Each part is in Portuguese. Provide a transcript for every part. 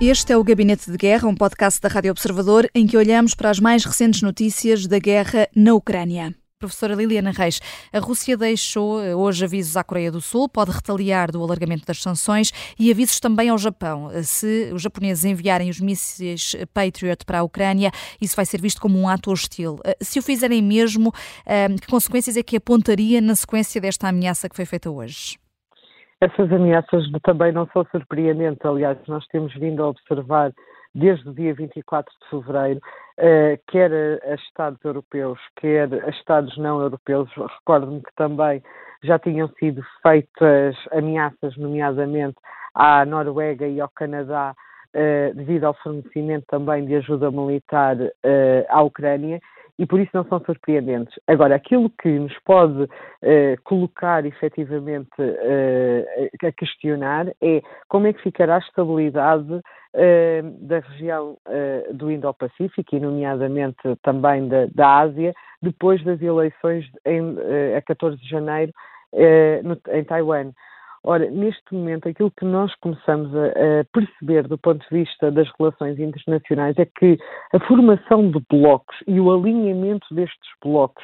Este é o Gabinete de Guerra, um podcast da Rádio Observador em que olhamos para as mais recentes notícias da guerra na Ucrânia. Professora Liliana Reis, a Rússia deixou eh, hoje avisos à Coreia do Sul, pode retaliar do alargamento das sanções e avisos também ao Japão. Eh, se os japoneses enviarem os mísseis Patriot para a Ucrânia, isso vai ser visto como um ato hostil. Eh, se o fizerem mesmo, que consequências é que apontaria na sequência desta ameaça que foi feita hoje? Essas ameaças também não são surpreendentes, aliás, nós temos vindo a observar desde o dia 24 de fevereiro, uh, quer a, Estados europeus, quer a Estados não europeus. Recordo-me que também já tinham sido feitas ameaças, nomeadamente à Noruega e ao Canadá, uh, devido ao fornecimento também de ajuda militar uh, à Ucrânia e por isso não são surpreendentes. Agora, aquilo que nos pode uh, colocar efetivamente uh, a questionar é como é que ficará a estabilidade uh, da região do Indo-Pacífico e, nomeadamente, também da, da, Ásia, depois das eleições em, a 14 de janeiro no, em Taiwan. Ora, neste momento, aquilo que nós começamos a, a, perceber do ponto de vista das relações internacionais é que a formação de blocos e o alinhamento destes blocos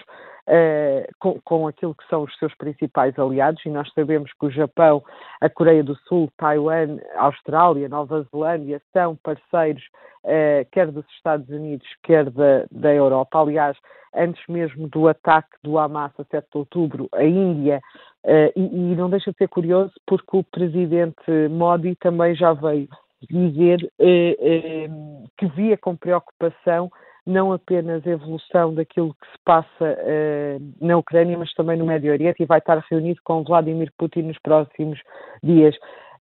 uh, com, com, aquilo que são os seus principais aliados, e nós sabemos que o Japão, a Coreia do Sul, Taiwan, Austrália, Nova Zelândia são parceiros uh, quer dos Estados Unidos, quer da, da Europa. Aliás, antes mesmo do ataque do Hamas a 7 de outubro, a Índia Uh, e, e, não deixa de ser curioso porque o presidente Modi também já veio dizer que via com preocupação não apenas a evolução daquilo que se passa na Ucrânia, mas também no Médio Oriente e vai estar reunido com Vladimir Putin nos próximos dias.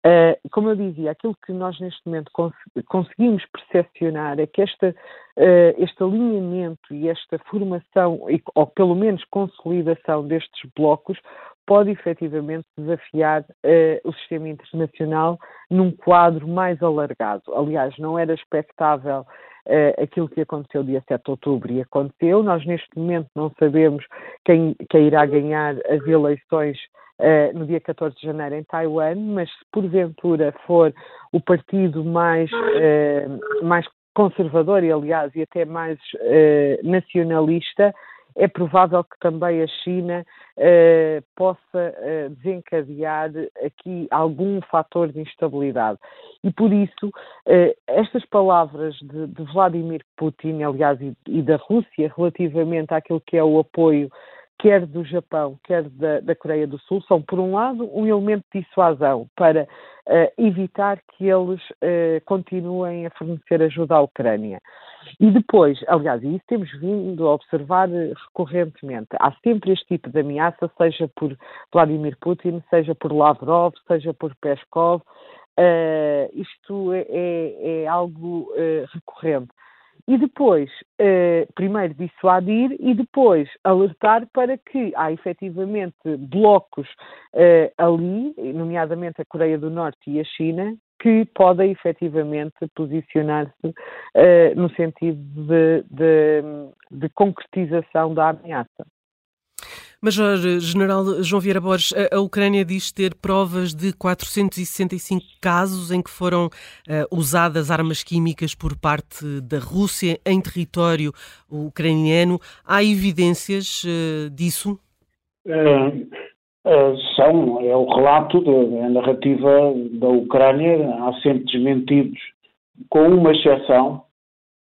Uh, como eu dizia, aquilo que nós neste momento cons conseguimos percepcionar é que esta, uh, este alinhamento e esta formação, ou pelo menos consolidação destes blocos, pode efetivamente desafiar uh, o sistema internacional num quadro mais alargado. Aliás, não era expectável uh, aquilo que aconteceu dia 7 de outubro e aconteceu. Nós, neste momento, não sabemos quem, quem irá ganhar as eleições uh, no dia 14 de janeiro em Taiwan, mas se porventura for o partido mais, mais conservador e, aliás, e até mais nacionalista, é provável que também a China uh, possa uh, desencadear aqui algum fator de instabilidade. E por isso, uh, estas palavras de, de, Vladimir Putin, aliás, e, e da Rússia, relativamente àquilo que é o apoio quer do Japão, quer da, da, Coreia do Sul, são, por um lado, um elemento de dissuasão para uh, evitar que eles uh, continuem a fornecer ajuda à Ucrânia. E depois, aliás, isso temos vindo a observar recorrentemente. Há sempre este tipo de ameaça, seja por Vladimir Putin, seja por Lavrov, seja por Peskov. Uh, isto é, é, é algo recorrente e depois, eh, primeiro dissuadir e depois alertar para que há efetivamente blocos eh, ali, nomeadamente a Coreia do Norte e a China, que podem efetivamente posicionar-se eh, no sentido de, de, de concretização da ameaça. Mas, General João Vieira Borges, a, Ucrânia diz ter provas de 465 casos em que foram uh, usadas armas químicas por parte da Rússia em território ucraniano. Há evidências uh, disso? Uh, são, é o relato da narrativa da Ucrânia. Há sempre desmentidos, com uma exceção,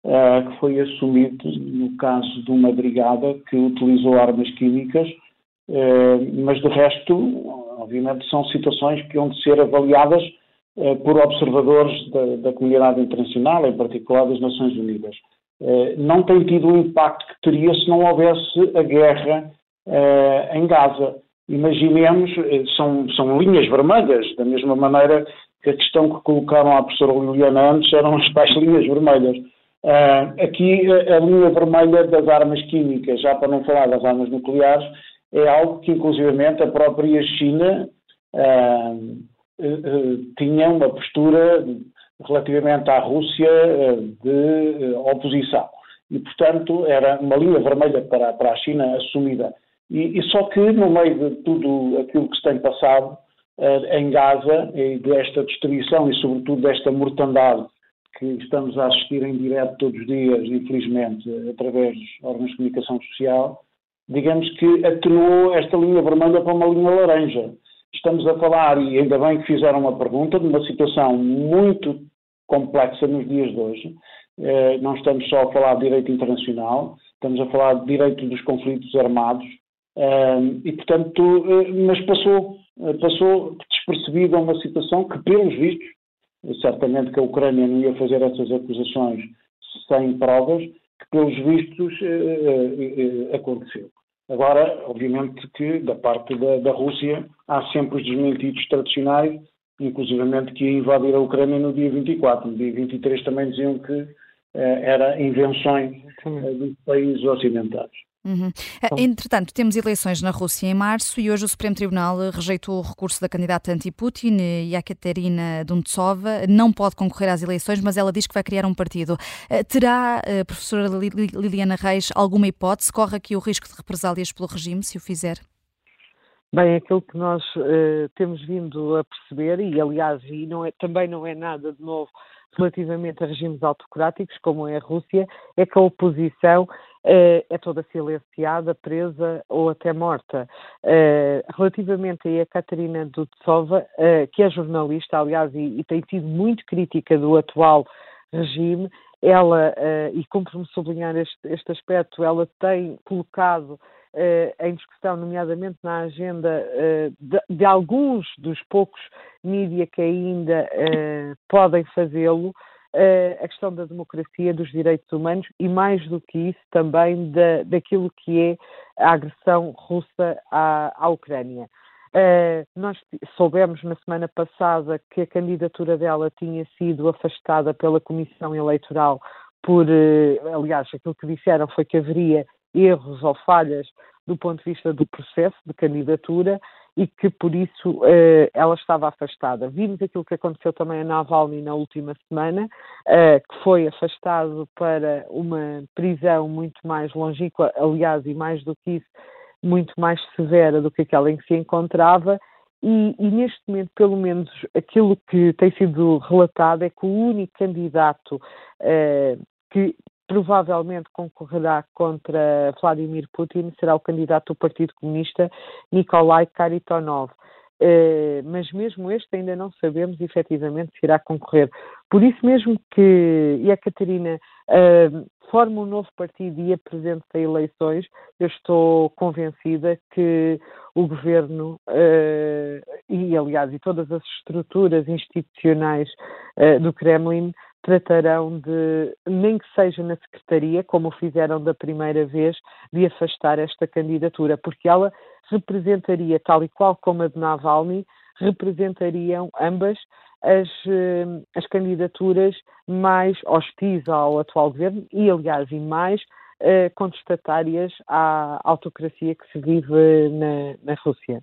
que foi assumido no caso de uma brigada que utilizou armas químicas mas de resto, obviamente, são situações que hão de ser avaliadas eh, por observadores da, da comunidade internacional, em particular das Nações Unidas. Eh, não tem tido o impacto que teria se não houvesse a guerra em Gaza. Imaginemos, são, são linhas vermelhas, da mesma maneira que a questão que colocaram à professora Liliana antes eram as tais linhas vermelhas. Aqui a, linha vermelha das armas químicas, já para não falar das armas nucleares, é algo que, inclusivamente, a própria China ah, eh, eh, tinha uma postura relativamente à Rússia eh, de oposição. E, portanto, era uma linha vermelha para, para a China assumida. E, e, só que, no meio de tudo aquilo que se tem passado em Gaza, e desta destruição e, sobretudo, desta mortandade que estamos a assistir em direto todos os dias, infelizmente, através dos órgãos de comunicação social, digamos que atenuou esta linha vermelha para uma linha laranja. Estamos a falar, e ainda bem que fizeram uma pergunta, de uma situação muito complexa nos dias de hoje. Eh, não estamos só a falar de direito internacional, estamos a falar de direito dos conflitos armados, eh, e portanto, eh, mas passou, passou despercebida uma situação que, pelos vistos, certamente que a Ucrânia não ia fazer essas acusações sem provas, que pelos vistos aconteceu. Agora, obviamente que da parte da, da Rússia há sempre os desmentidos tradicionais, inclusivamente que ia invadir a Ucrânia no dia 24. No dia 23 também diziam que eh, era invenções eh, dos países ocidentais. Uhum. Então, Entretanto, temos eleições na Rússia em março e hoje o Supremo Tribunal rejeitou o recurso da candidata anti-Putin, Yekaterina Duntsova. Não pode concorrer às eleições, mas ela diz que vai criar um partido. Eh, terá, a professora Liliana Reis, alguma hipótese? Corre aqui o risco de represálias pelo regime, se o fizer? Bem, aquilo que nós uh, temos vindo a perceber, e aliás, e não é, também não é nada de novo relativamente a regimes autocráticos, como é a Rússia, é que a oposição é toda silenciada, presa ou até morta. Uh, relativamente a Catarina Dutsova, que é jornalista, aliás, e, e, tem sido muito crítica do atual regime, ela, e cumpre-me sublinhar este, este aspecto, ela tem colocado uh, em discussão, nomeadamente na agenda uh, de, de, alguns dos poucos mídia que ainda uh, podem fazê-lo, a questão da democracia, dos direitos humanos e, mais do que isso, também da, daquilo que é a agressão russa à, à Ucrânia. Uh, nós soubemos na semana passada que a candidatura dela tinha sido afastada pela Comissão Eleitoral por, uh, aliás, aquilo que disseram foi que haveria erros ou falhas do ponto de vista do processo de candidatura e que por isso eh, ela estava afastada. Vimos aquilo que aconteceu também a Navalny na última semana, eh, que foi afastado para uma prisão muito mais longínqua, aliás, e mais do que isso, muito mais severa do que aquela em que se encontrava. E, e, neste momento, pelo menos, aquilo que tem sido relatado é que o único candidato eh, que provavelmente concorrerá contra Vladimir Putin será o candidato do Partido Comunista Nikolai Karitonov. Uh, mas mesmo este ainda não sabemos efetivamente se irá concorrer. Por isso mesmo que Ekaterina uh, forma um novo partido e apresenta eleições, eu estou convencida que o governo uh, e, aliás, e todas as estruturas institucionais do Kremlin tratarão de, nem que seja na Secretaria, como fizeram da primeira vez, de afastar esta candidatura, porque ela representaria, tal e qual como a de Navalny, representariam ambas as, eh, as candidaturas mais hostis ao atual governo e, aliás, e mais uh, contestatárias à autocracia que se vive na, na Rússia.